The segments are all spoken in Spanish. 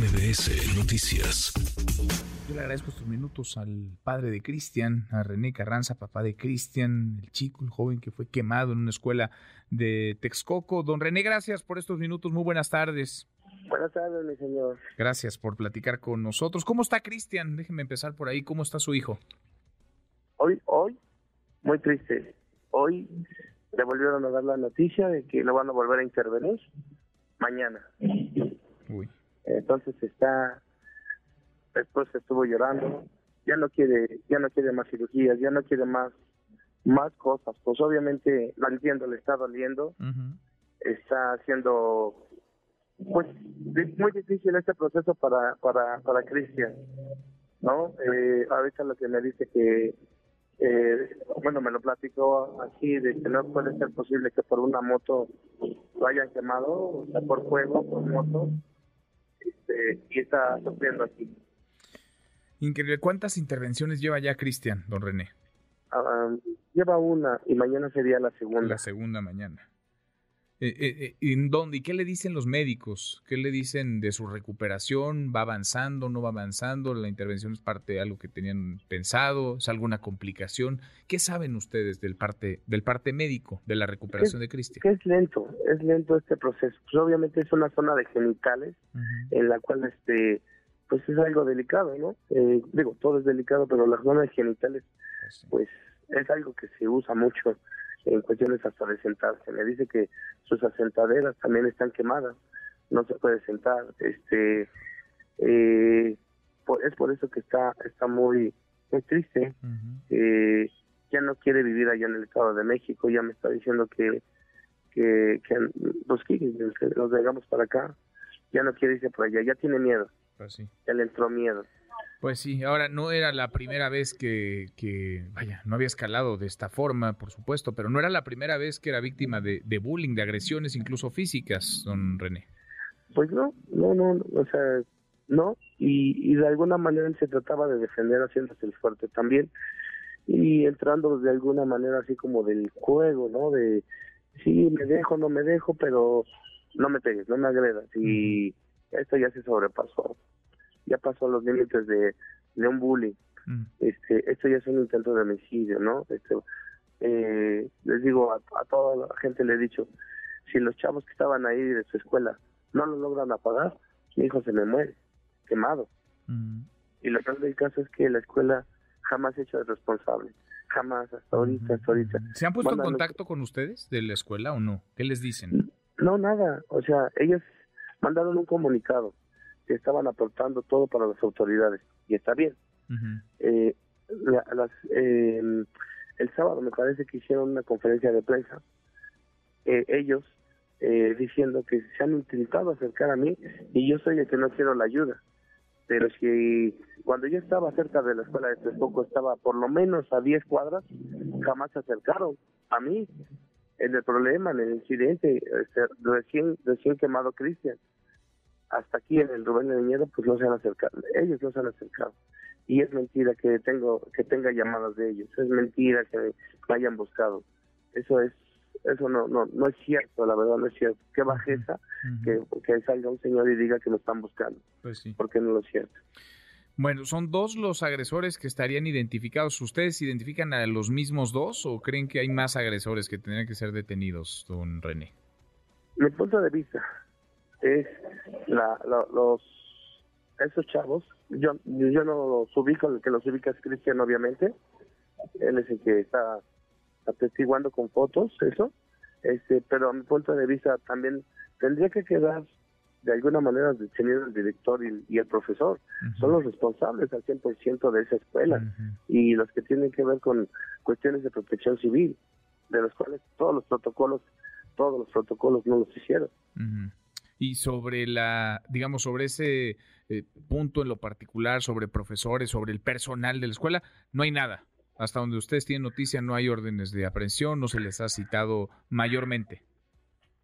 MBS Noticias. Yo le agradezco estos minutos al padre de Cristian, a René Carranza, papá de Cristian, el chico, el joven que fue quemado en una escuela de Texcoco. Don René, gracias por estos minutos. Muy buenas tardes. Buenas tardes, mi señor. Gracias por platicar con nosotros. ¿Cómo está Cristian? Déjeme empezar por ahí. ¿Cómo está su hijo? Hoy, hoy, muy triste. Hoy le volvieron a dar la noticia de que lo van a volver a intervenir mañana. Uy. Entonces está, después estuvo llorando, ya no quiere, ya no quiere más cirugías, ya no quiere más, más cosas. Pues obviamente, lo entiendo, le está doliendo, está haciendo, pues, muy difícil este proceso para, para, para Cristian, ¿no? Eh, ahorita lo que me dice que, eh, bueno, me lo platicó así, de que no puede ser posible que por una moto lo hayan quemado, o sea, por fuego, por moto, este, y está sufriendo aquí. Increíble. ¿Cuántas intervenciones lleva ya Cristian, don René? Ah, lleva una y mañana sería la segunda. La segunda mañana. Eh, eh, eh, ¿En dónde? ¿Y qué le dicen los médicos? ¿Qué le dicen de su recuperación? ¿Va avanzando? ¿No va avanzando? ¿La intervención es parte de algo que tenían pensado? ¿Es alguna complicación? ¿Qué saben ustedes del parte, del parte médico de la recuperación de Cristian? Que es lento, es lento este proceso. Pues obviamente es una zona de genitales en la cual este pues es algo delicado, ¿no? Eh, digo, todo es delicado, pero la zona de genitales Pues pues es algo que se usa mucho en cuestiones hasta de sentarse. Me dice que sus asentaderas también están quemadas, no se puede sentar. Este, eh, por- es por eso que está está muy muy triste. Eh, ya no quiere vivir allá en el Estado de México. Ya me está diciendo que que, que pues, que nos vengamos para acá. Ya no quiere irse por allá. Ya tiene miedo. Pues sí. Ya le entró miedo. Pues sí, ahora no era la primera vez que, que, vaya, no había escalado de esta forma, por supuesto, pero no era la primera vez que era víctima de, de bullying, de agresiones, incluso físicas, don René. Pues no, no, no, no, o sea, no, y, y de alguna manera él se trataba de defender haciéndose el fuerte también, y entrando de alguna manera así como del juego, ¿no? De, sí, me dejo, no me dejo, pero no me pegues, no me agredas, y esto ya se sobrepasó, ya pasó los límites de, de un bullying, Mm, este, esto ya es un intento de homicidio, ¿no? Este, eh, les digo, a, a toda la gente le he dicho, si los chavos que estaban ahí de su escuela no lo logran apagar, mi hijo se me muere, quemado. mm. Y lo peor del caso es que la escuela jamás se ha hecho de responsable, jamás, hasta ahorita, hasta ahorita. ¿Se han puesto en contacto con ustedes de la escuela o no? ¿Qué les dicen? No, nada, o sea, ellos mandaron un comunicado que estaban aportando todo para las autoridades, y está bien. Eh, la- las, eh, el sábado me parece que hicieron una conferencia de prensa, eh, ellos eh, diciendo que se han intentado acercar a mí y yo soy el que no quiero la ayuda. Pero si cuando yo estaba cerca de la escuela de Texcoco estaba por lo menos a 10 cuadras, jamás se acercaron a mí. En el problema, en el incidente, este, recién, recién quemado Cristian. Hasta aquí en el Rubén de Viñedo, pues no se han acercado, ellos no se han acercado y es mentira que tengo que tenga llamadas de ellos es mentira que me hayan buscado eso es eso no no no es cierto la verdad no es cierto qué bajeza que, que salga un señor y diga que me están buscando Pues sí. porque no lo es cierto Bueno, ¿son dos los agresores que estarían identificados? ¿Ustedes identifican a los mismos dos o creen que hay más agresores que tendrían que ser detenidos, don René? mi punto de vista es la, la- los esos chavos yo yo no los ubico el que los ubica es Cristian obviamente. Él es el que está atestiguando con fotos eso. Este pero a mi punto de vista también tendría que quedar de alguna manera detenido el director y, y el profesor. Son los responsables al 100% de esa escuela y los que tienen que ver con cuestiones de protección civil de los cuales todos los protocolos todos los protocolos no los hicieron. Ujú. Y sobre la, digamos, sobre ese eh, punto en lo particular, sobre profesores, sobre el personal de la escuela, no hay nada. Hasta donde ustedes tienen noticia, no hay órdenes de aprehensión, no se les ha citado mayormente.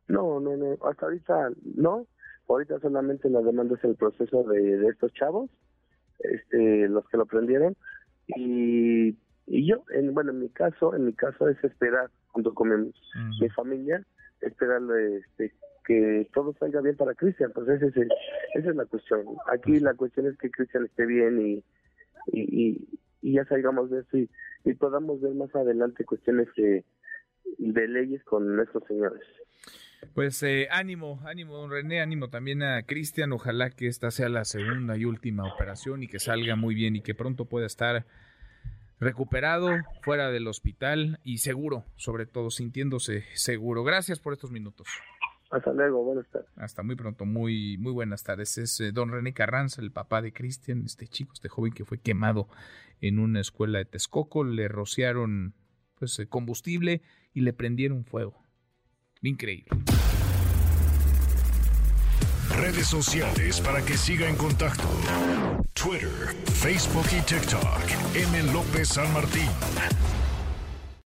No, no, no, hasta ahorita no. Ahorita solamente la demanda es el proceso de, de estos chavos, este, los que lo prendieron. Y, y yo, en, bueno, en mi caso, en mi caso es esperar, junto con mi, mi familia, esperar este, que todo salga bien para Cristian, pues ese es esa es la cuestión. Aquí la cuestión es que Cristian esté bien y, ya salgamos de eso y, podamos ver más adelante cuestiones de, leyes con nuestros señores. Pues eh, ánimo, ánimo, don René, ánimo también a Cristian. Ojalá que esta sea la segunda y última operación y que salga muy bien y que pronto pueda estar recuperado, fuera del hospital y seguro, sobre todo sintiéndose seguro. Gracias por estos minutos. Hasta luego, buenas tardes. Hasta muy pronto, muy, muy buenas tardes. Es eh, don René Carranza, el papá de Cristian, este chico, este joven que fue quemado en una escuela de Texcoco. Le rociaron pues, eh, combustible y le prendieron fuego. Increíble. Redes sociales para que siga en contacto: Twitter, Facebook y TikTok. M. López San Martín.